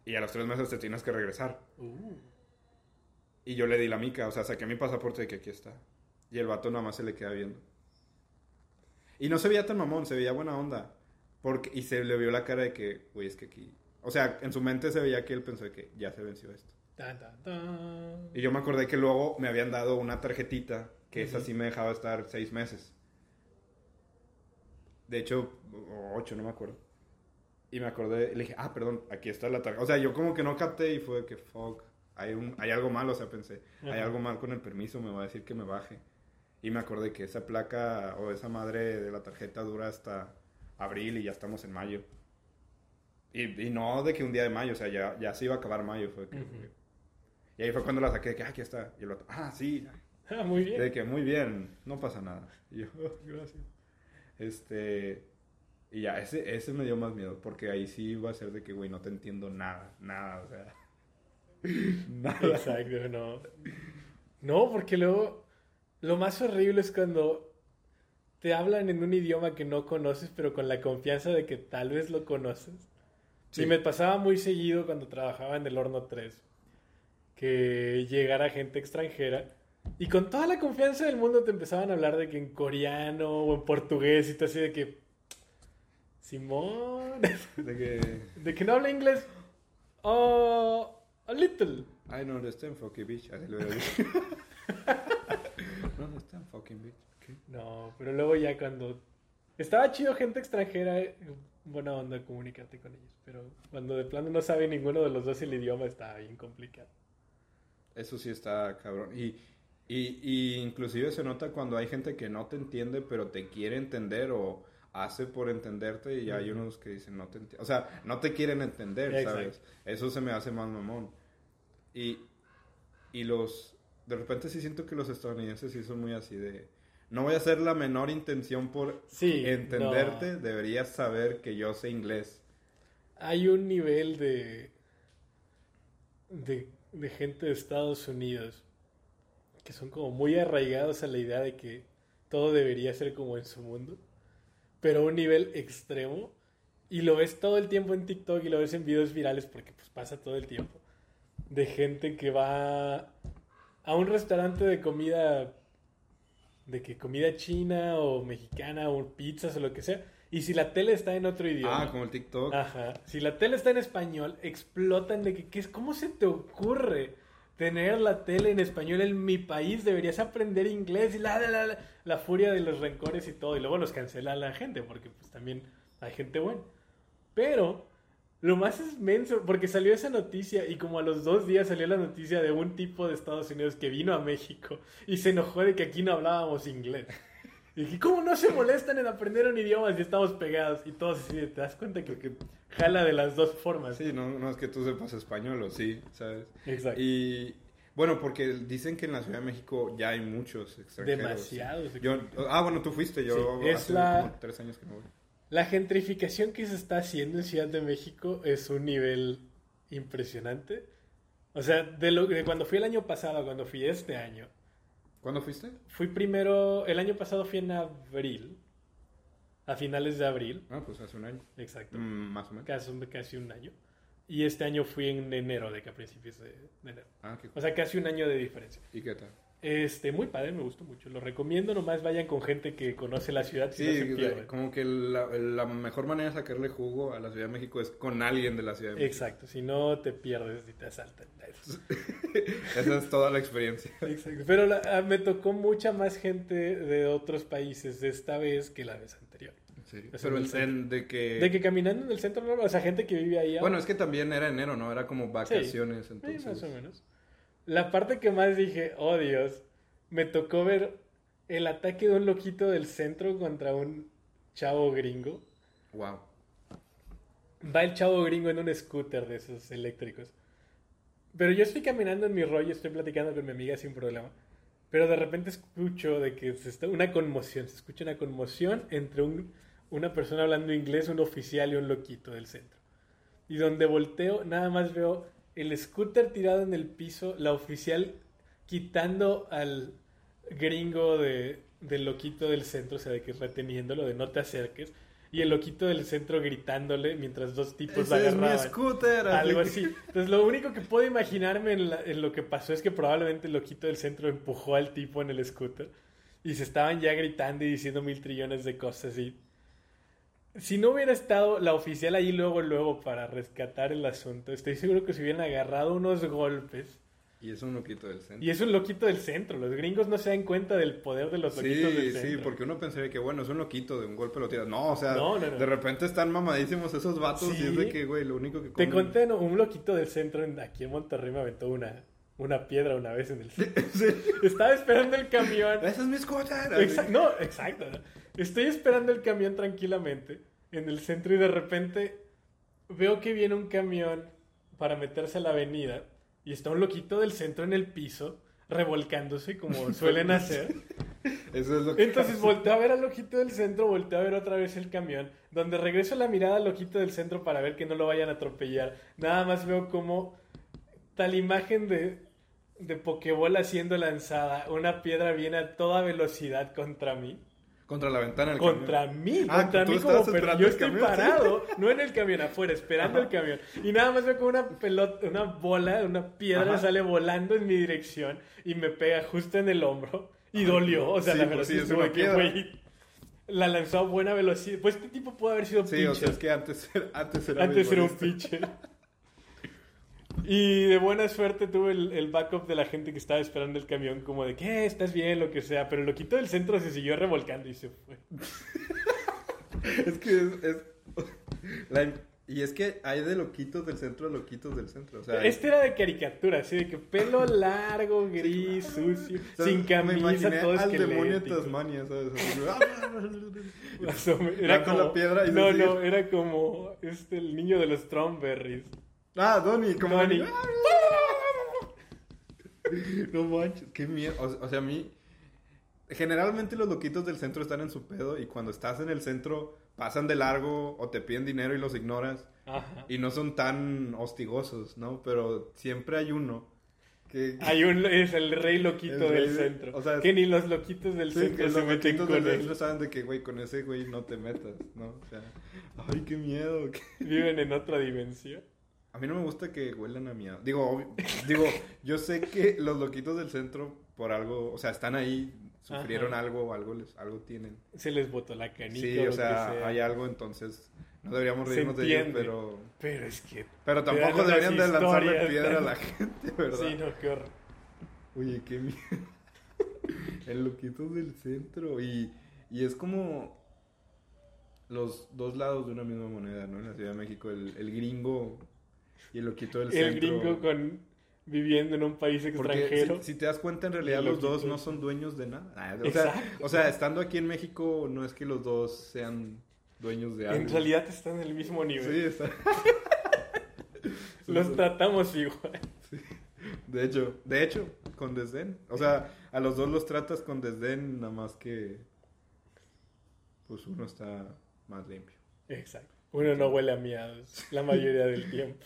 Y a los tres meses te tienes que regresar. Uh. Y yo le di la mica, o sea, saqué mi pasaporte de que aquí está. Y el vato nada más se le queda viendo. Y no se veía tan mamón, se veía buena onda. Porque, y se le vio la cara de que, güey, es que aquí... O sea, en su mente se veía que él pensó de que ya se venció esto. Y yo me acordé que luego me habían dado una tarjetita, que esa sí me dejaba estar seis meses. De hecho, ocho, no me acuerdo. Y me acordé, le dije, ah, perdón, aquí está la tarjeta. O sea, yo como que no capté y fue que, fuck, hay, un, hay algo mal, o sea, pensé, hay algo mal con el permiso, me va a decir que me baje. Y me acordé que esa placa o esa madre de la tarjeta dura hasta abril y ya estamos en mayo. Y, y no de que un día de mayo, o sea, ya, ya se iba a acabar mayo. Fue que, Y ahí fue cuando la saqué, de que, ah, aquí está. Y el otro, ah, sí. [laughs] Ah, muy bien. De que, muy bien, no pasa nada. Y yo, oh, gracias. Este, y ya, ese, ese me dio más miedo, porque ahí sí iba a ser de que, güey, no te entiendo nada, nada, o sea. [laughs] nada. Exacto, no. No, porque luego, lo más horrible es cuando te hablan en un idioma que no conoces, pero con la confianza de que tal vez lo conoces. Sí. Y me pasaba muy seguido cuando trabajaba en el horno 3, que llegara gente extranjera y con toda la confianza del mundo te empezaban a hablar de que en coreano o en portugués y todo así de que... Simón. [laughs] De que... De que no habla inglés. Oh, a little. I don't understand fucking bitch. [laughs] No understand fucking bitch. No, pero luego ya cuando Estaba chido gente extranjera, eh, buena onda comunicarte con ellos, pero cuando de plano no sabe ninguno de los dos el idioma está bien complicado. Eso sí está cabrón. Y, y, y inclusive se nota cuando hay gente que no te entiende, pero te quiere entender o hace por entenderte y hay unos que dicen no te entiendo. O sea, no te quieren entender, ¿sabes? Eso se me hace más mamón. Y, y los... De repente sí siento que los estadounidenses sí son muy así de... No voy a hacer la menor intención por entenderte, deberías saber que yo sé inglés. Hay un nivel de, de, de gente de Estados Unidos que son como muy arraigados a la idea de que todo debería ser como en su mundo pero a un nivel extremo. Y lo ves todo el tiempo en TikTok y lo ves en videos virales porque pues pasa todo el tiempo. De gente que va a un restaurante de comida, de que comida china o mexicana o pizzas o lo que sea. Y si la tele está en otro idioma. Ah, como el TikTok. Ajá. Si la tele está en español, explotan de que, ¿qué es? ¿cómo se te ocurre? tener la tele en español en mi país, deberías aprender inglés y la, la, la, la furia de los rencores y todo. Y luego los cancela la gente, porque pues también hay gente buena. Pero lo más es menso, porque salió esa noticia y como a los dos días salió la noticia de un tipo de Estados Unidos que vino a México y se enojó de que aquí no hablábamos inglés. Y dije, ¿cómo no se molestan en aprender un idioma si estamos pegados? Y todos así, te das cuenta que, que jala de las dos formas. Sí, no, no es que tú sepas español o sí, ¿sabes? Exacto. Y bueno, porque dicen que en la Ciudad de México ya hay muchos extranjeros. Demasiados. Yo, ah, bueno, tú fuiste, yo es hace la, como tres años que no voy. La gentrificación que se está haciendo en Ciudad de México es un nivel impresionante. O sea, de, lo, de cuando fui el año pasado, cuando fui este año, ¿Cuándo fuiste? Fui primero, el año pasado fui en abril, a finales de abril. Ah, pues hace un año. Exacto. Mm, más o menos. Casi, casi un año. Y este año fui en enero, de que a principios de, de enero. Ah, qué O sea, casi un año de diferencia. ¿Y qué tal? Este, muy padre, me gustó mucho. Lo recomiendo, nomás vayan con gente que conoce la ciudad. Si Sí, no se como que la, la mejor manera de sacarle jugo a la Ciudad de México es con alguien de la Ciudad de México. Exacto, si no te pierdes y te asaltan. [laughs] Esa es toda la experiencia. Exacto. Pero la- ah, me tocó mucha más gente de otros países esta vez que la vez anterior. Es Pero en en, el en- de que... De que caminando en el centro, no, o sea, gente que vive ahí. Bueno, es que también era enero, ¿no? Era como vacaciones, Sí, entonces... más o menos. La parte que más dije, oh Dios, me tocó ver el ataque de un loquito del centro contra un chavo gringo. Wow. Va el chavo gringo en un scooter de esos eléctricos. Pero yo estoy caminando en mi rollo, estoy platicando con mi amiga sin problema. Pero de repente escucho de que se está una conmoción, se escucha una conmoción entre un, una persona hablando inglés, un oficial y un loquito del centro. Y donde volteo, nada más veo el scooter tirado en el piso, la oficial quitando al gringo de, del loquito del centro, o sea, de que reteniéndolo, de no te acerques. Y el loquito del centro gritándole mientras dos tipos la Ese es mi agarraban. scooter. Algo así. Entonces, lo único que puedo imaginarme en, la- en lo que pasó es que probablemente el loquito del centro empujó al tipo en el scooter y se estaban ya gritando y diciendo mil trillones de cosas. Y si no hubiera estado la oficial ahí luego, luego para rescatar el asunto, estoy seguro que se hubieran agarrado unos golpes. Y es un loquito del centro. Y es un loquito del centro. Los gringos no se dan cuenta del poder de los loquitos del Sí, centro. sí, porque uno pensaría que bueno, es un loquito, de un golpe lo tiras. No, o sea, No, no, no. de repente están mamadísimos esos vatos Sí. y es de que, güey, lo único que Te comen... conté, ¿no? Un loquito del centro en- aquí en Monterrey me aventó una, una piedra una vez en el [laughs] centro. Estaba esperando el camión. ¡Ese es mi! Exa- no, exacto. Estoy esperando el camión tranquilamente en el centro y de repente veo que viene un camión para meterse a la avenida y está un loquito del centro en el piso revolcándose como suelen hacer. Eso es lo que Entonces pasa. volteo a ver al loquito del centro, volteo a ver otra vez el camión, donde regreso la mirada al loquito del centro para ver que no lo vayan a atropellar. Nada más veo como tal imagen de, de Pokébola siendo lanzada, una piedra viene a toda velocidad contra mí. Contra la ventana del Contra camión. mí, Ah, contra mí como pero yo estoy camión, sí. parado, no en el camión, afuera, esperando el camión. Y nada más veo como una pelota, una bola, una piedra Ajá. sale volando en mi dirección y me pega justo en el hombro y dolió. O sea, Sí, la pues verdad sí, sí es una que, la lanzó a buena velocidad. Pues este tipo pudo haber sido Sí, pitcher. o sea, es que antes, antes era Antes era un pitcher. [laughs] Y de buena suerte tuve el, el backup de la gente que estaba esperando el camión, como de que "Eh, estás bien, lo que sea. Pero el loquito del centro se siguió revolcando y se fue. [laughs] es que es, la, y es que hay de loquitos del centro a loquitos del centro. O sea, este era de caricatura, así de que pelo [laughs] largo, gris, sucio, sin camisa, todo al demonio de Tasmania, ¿sabes? [laughs] era como, la piedra y No, no, era como este, el niño de los Strawberries. Ah, Donnie, como Donnie. [laughs] no manches, qué miedo. O, sea, a mí. Generalmente los loquitos del centro están en su pedo y cuando estás en el centro pasan de largo o te piden dinero y los ignoras. Y no son tan hostigosos, ¿no? Pero siempre hay uno que... [laughs] Hay un, es el rey loquito del centro. O sea, que ni los loquitos del centro se meten con del centro saben de que, güey, con ese güey no te metas, ¿no? O sea, ay, qué miedo. Viven en otra dimensión. A mí no me gusta que huelan a miedo. Digo, digo, [laughs] yo sé que los loquitos del centro por algo, o sea, están ahí sufrieron algo, algo les, algo tienen. Se les botó la canita. Sí, o, sea, hay algo, entonces no deberíamos reírnos de ellos, pero... Pero es que... Pero tampoco deberían de lanzarle piedra a la gente, ¿verdad? Sí, no, qué horror. Oye, qué miedo. [laughs] El loquito del centro y, y es como los dos lados de una misma moneda, ¿no? En la Ciudad de México, el, el gringo [laughs] y el loquito del centro. El gringo con viviendo en un país extranjero. Si, te das cuenta, en realidad los dos no son dueños de nada. Ah, o, sea, o sea, estando aquí en México, no es que los dos sean dueños de algo. En realidad están en el mismo nivel. Sí, está. [laughs] los tratamos igual. De hecho, de hecho, con desdén. O sea, a los dos los tratas con desdén, nada más que pues uno está más limpio. Exacto. Uno no huele a miados la mayoría del tiempo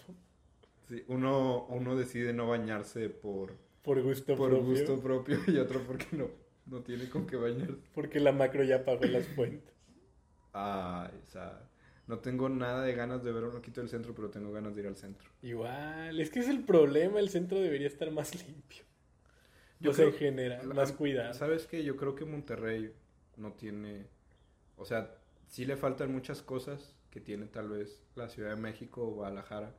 uno, uno decide no bañarse por, por gusto por propio. gusto propio y otro porque no, no tiene con qué bañarse. Porque la macro ya pagó las fuentes. Ah, o sea, no tengo nada de ganas de ver un loquito del centro, pero tengo ganas de ir al centro. Igual, es que es el problema, el centro debería estar más limpio. Yo sé en general, más cuidado. ¿Sabes qué? Yo creo que Monterrey no tiene, o sea, sí le faltan muchas cosas que tiene tal vez la Ciudad de México o Guadalajara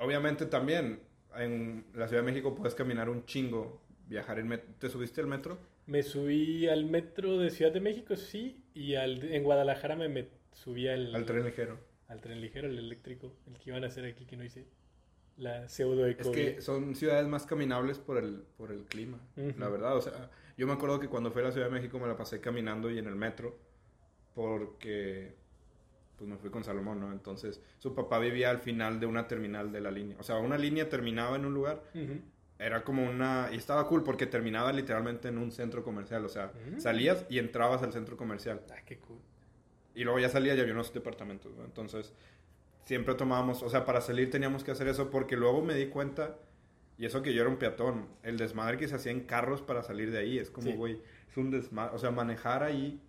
obviamente también en la Ciudad de México puedes caminar un chingo, viajar en metro. ¿Te subiste al metro? Me subí al metro de Ciudad de México, sí, y al, en Guadalajara me, subí al... Al tren ligero. Al tren ligero, el eléctrico, el que iban a hacer aquí que no hice. La pseudo Es que son ciudades más caminables por el, por el clima, la verdad. O sea, yo me acuerdo que cuando fui a la Ciudad de México me la pasé caminando y en el metro, porque pues me fui con Salomón, ¿no? Entonces, su papá vivía al final de una terminal de la línea. O sea, una línea terminaba en un lugar. Era como una... Y estaba cool porque terminaba literalmente en un centro comercial. O sea, mm. salías y entrabas al centro comercial. Ah, qué cool. Y luego ya salía y había unos departamentos, ¿no? Entonces, siempre tomábamos... O sea, para salir teníamos que hacer eso porque luego me di cuenta... Y eso que yo era un peatón. El desmadre que se hacía en carros para salir de ahí. Es como, güey, es un desmadre. O sea, manejar ahí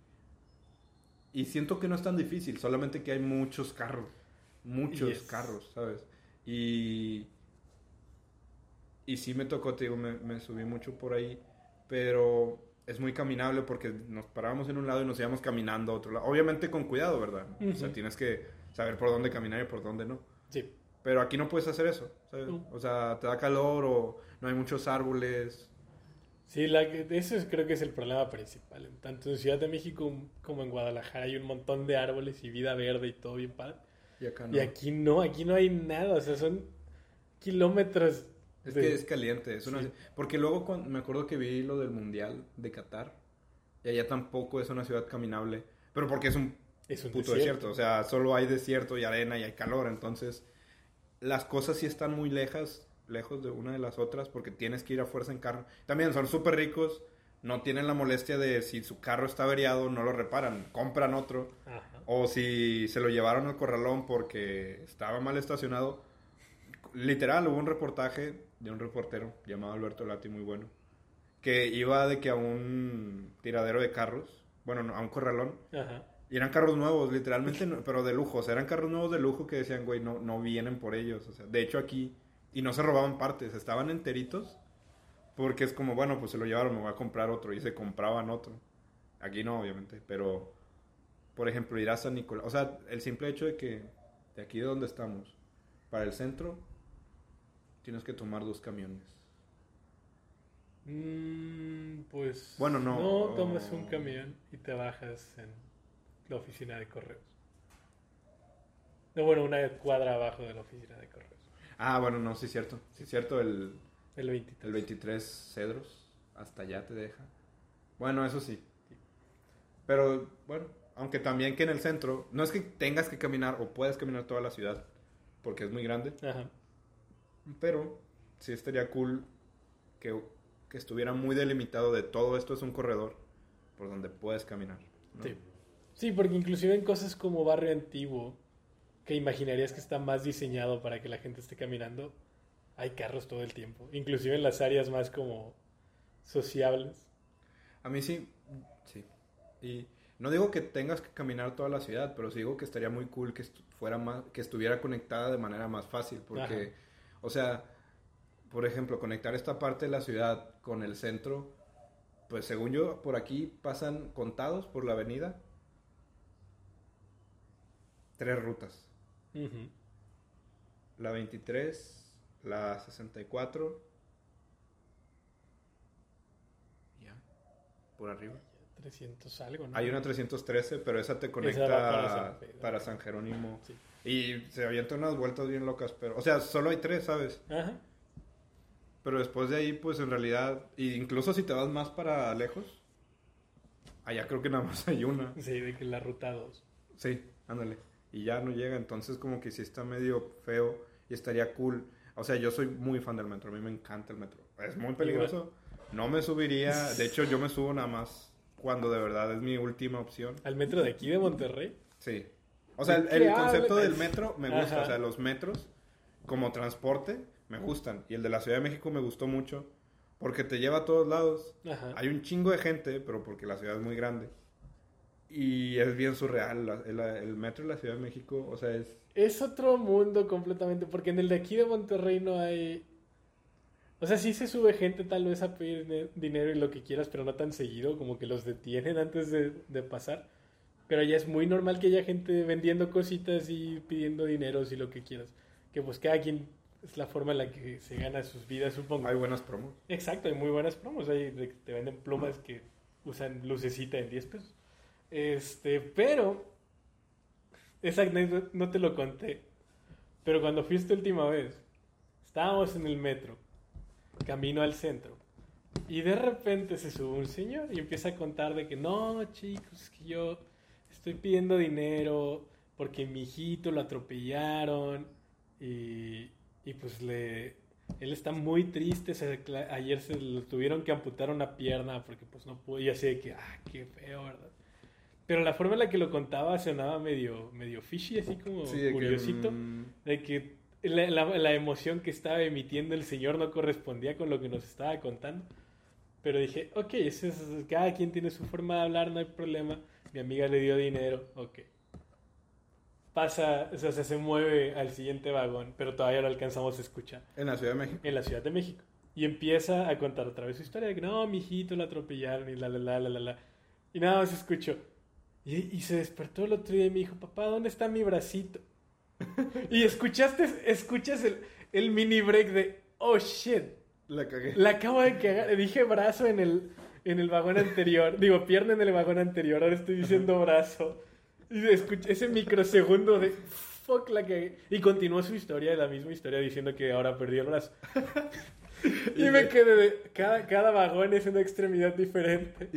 y siento que no es tan difícil, solamente que hay muchos carros. Muchos carros, ¿sabes? Y. Y sí me tocó, te digo, me, subí mucho por ahí. Pero es muy caminable porque nos parábamos en un lado y nos íbamos caminando a otro lado. Obviamente con cuidado, ¿verdad? O sea, tienes que saber por dónde caminar y por dónde no. Sí. Pero aquí no puedes hacer eso, ¿sabes? O sea, te da calor o no hay muchos árboles. Sí, la, eso creo que es el problema principal. Tanto en Ciudad de México como en Guadalajara hay un montón de árboles y vida verde y todo bien padre. Y acá no. Y aquí no, aquí no hay nada, o sea, son kilómetros. Es que es caliente, es una... porque luego cuando, me acuerdo que vi lo del Mundial de Qatar y allá tampoco es una ciudad caminable, pero porque es un, es un puto desierto. o sea, solo hay desierto y arena y hay calor, entonces las cosas sí están muy lejas lejos de una de las otras porque tienes que ir a fuerza en carro. También son súper ricos, no tienen la molestia de si su carro está averiado, no lo reparan, compran otro. O si se lo llevaron al corralón porque estaba mal estacionado. Literal, hubo un reportaje de un reportero llamado Alberto Lati, muy bueno, que iba de que a un tiradero de carros, bueno, a un corralón. Y eran carros nuevos, literalmente, pero de lujo. O sea, eran carros nuevos de lujo que decían, güey, no, no vienen por ellos. O sea, de hecho aquí y no se robaban partes, estaban enteritos. Porque es como, bueno, pues se lo llevaron, me voy a comprar otro. Y se compraban otro. Aquí no, obviamente. Pero, por ejemplo, ir a San Nicolás. O sea, el simple hecho de que de aquí de donde estamos, para el centro, tienes que tomar dos camiones. Mm, pues. Bueno, no. No tomas un camión y te bajas en la oficina de correos. No, bueno, una cuadra abajo de la oficina de correos. Ah, bueno, no, sí es cierto. Sí es cierto, el, el 23. El 23 Cedros, hasta allá te deja. Bueno, eso sí. Pero, bueno, aunque también que en el centro, no es que tengas que caminar o puedas caminar toda la ciudad, porque es muy grande. Ajá. Pero sí estaría cool que, que, estuviera muy delimitado de todo esto es un corredor por donde puedes caminar. Sí. sí, porque inclusive en cosas como barrio antiguo, que imaginarías que está más diseñado para que la gente esté caminando, hay carros todo el tiempo. Inclusive en las áreas más como sociables. A mí sí, sí. Y no digo que tengas que caminar toda la ciudad, pero sí digo que estaría muy cool que fuera más, que estuviera conectada de manera más fácil, porque, o sea, por ejemplo, conectar esta parte de la ciudad con el centro, pues según yo, por aquí pasan contados por la avenida tres rutas. La 23, la 64. Ya, por arriba. 300 algo, ¿no? Hay una 313, pero esa te conecta para, San, Jerónimo. Y se avientan unas vueltas bien locas, pero... O sea, solo hay tres, ¿sabes? Ajá. Pero después de ahí, pues en realidad... incluso si te vas más para lejos, allá creo que nada más hay una. Sí, de que la ruta 2. Sí, ándale. Y ya no llega, entonces como que sí está medio feo y estaría cool. O sea, yo soy muy fan del metro, a mí me encanta el metro. Es muy peligroso. No me subiría, [laughs] de hecho yo me subo nada más cuando de verdad es mi última opción. ¿Al metro de aquí de Monterrey? Sí. O sea, el, concepto del metro me gusta. O sea, los metros como transporte me gustan. Y el de la Ciudad de México me gustó mucho porque te lleva a todos lados. Hay un chingo de gente, pero porque la ciudad es muy grande. Y es bien surreal. el, metro de la Ciudad de México, o sea, es... Es otro mundo completamente. Porque en el de aquí de Monterrey no hay o sea, sí se sube gente tal vez a pedir dinero y lo que quieras, pero no tan seguido, como que los detienen antes de, pasar. Pero ya es muy normal que haya gente vendiendo cositas y pidiendo dinero y lo que quieras. Que pues cada quien es la forma en la que se gana sus vidas, supongo. Hay buenas promos. Exacto, hay muy buenas promos. Hay, te venden plumas que usan lucecita en 10 pesos. Este, pero... Esa no te lo conté. Pero cuando fuiste última vez, estábamos en el metro camino al centro. Y de repente se sube un señor y empieza a contar de que no, chicos, es que yo estoy pidiendo dinero porque mi hijito lo atropellaron y, y pues le, él está muy triste. ayer se lo tuvieron que amputar una pierna porque pues no pudo. Y así de que, ah, qué feo, ¿verdad? Pero la forma en la que lo contaba sonaba medio, medio fishy, así como curiosito. Mm, de que la, emoción que estaba emitiendo el señor no correspondía con lo que nos estaba contando. Pero dije, ok, es, cada quien tiene su forma de hablar, no hay problema. Mi amiga le dio dinero, ok. Pasa, o sea, se mueve al siguiente vagón, pero todavía lo alcanzamos a escuchar. ¿En la Ciudad de México? En la Ciudad de México. Y empieza a contar otra vez su historia de que no, mi hijito lo atropellaron y la, la, la, la, la, Y nada más escucho. Y, y se despertó el otro día y me dijo, papá, ¿dónde está mi bracito? [laughs] y escuchaste, escuchas el, el mini break de, oh shit. La cagué. La acabo de cagar. Dije brazo en el, en el vagón anterior. [laughs] Digo, pierna en el vagón anterior. Ahora estoy diciendo brazo. Y escuché ese microsegundo de fuck la cagué. Y continuó su historia, la misma historia, diciendo que ahora perdió el brazo. [laughs] [laughs] y me quedé de. Cada, cada vagón es una extremidad diferente.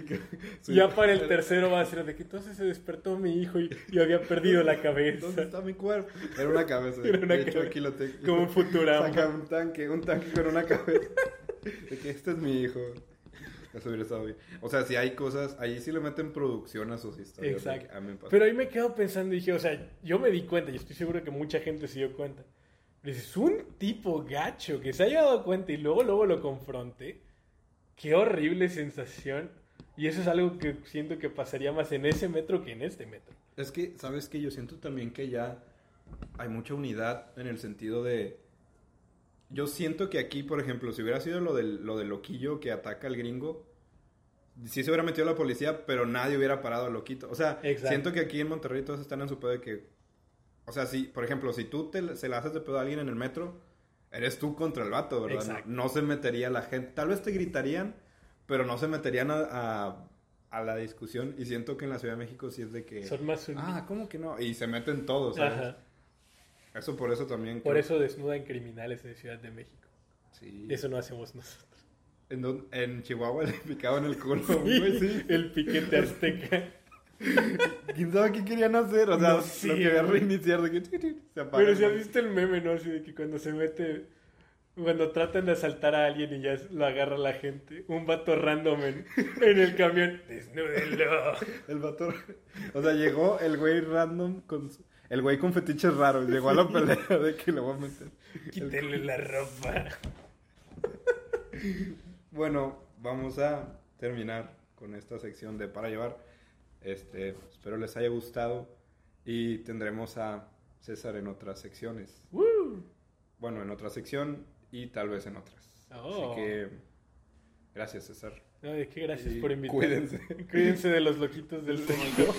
Y ya para el tercero va a ser de que entonces se despertó mi hijo y, y había perdido la cabeza. ¿Dónde está mi cuerpo? Era una cabeza. Era una de hecho, aquí lo tengo. Como un Futurama. Saca un tanque, un tanque con una cabeza. De que este es mi hijo. Eso hubiera estado bien. O sea, si hay cosas, ahí sí le meten producción a sus historias. Exacto. Pero ahí me quedo pensando y dije, o sea, yo me di cuenta y estoy seguro que mucha gente se dio cuenta es un tipo gacho que se haya dado cuenta y luego, luego lo confronte. Qué horrible sensación. Y eso es algo que siento que pasaría más en ese metro que en este metro. Es que, ¿sabes qué? Yo siento también que ya hay mucha unidad en el sentido de... Yo siento que aquí, por ejemplo, si hubiera sido lo del, lo del loquillo que ataca al gringo, sí se hubiera metido la policía, pero nadie hubiera parado al loquito. O sea, siento que aquí en Monterrey todos están en su pedo de que o sea, si, por ejemplo, si tú te, se la haces de pedo a alguien en el metro, eres tú contra el vato, ¿verdad? No, se metería la gente. Tal vez te gritarían, pero no se meterían a, a la discusión y siento que en la Ciudad de México sí es de que... Son más unidos. Ah, ¿cómo que no? Y se meten todos, ¿sabes? Ajá. Eso por eso también... Por eso desnudan criminales en Ciudad de México. Sí. Eso no hacemos nosotros. En, en Chihuahua le [laughs] picaban el culo, sí, El piquete azteca. ¿Quién sabe qué querían hacer? O sea, lo quería reiniciar de que se apaga. Pero si has visto el meme, ¿no? Así de que cuando se mete cuando tratan de asaltar a alguien y ya lo agarra la gente. Un vato random en, el camión. [laughs] Desnúdenlo. El vato. O sea, llegó el güey random con. El güey con fetiches raros. Llegó a la pelea de que le voy a meter. Quítenle la ropa. [laughs] Bueno, vamos a terminar con esta sección de Para Llevar. Este, espero les haya gustado. Y tendremos a César en otras secciones. Bueno, en otra sección y tal vez en otras. Así oh. que gracias, César. No, de qué gracias por invitarme. Cuídense. [laughs] Cuídense de los loquitos del [laughs] técnico.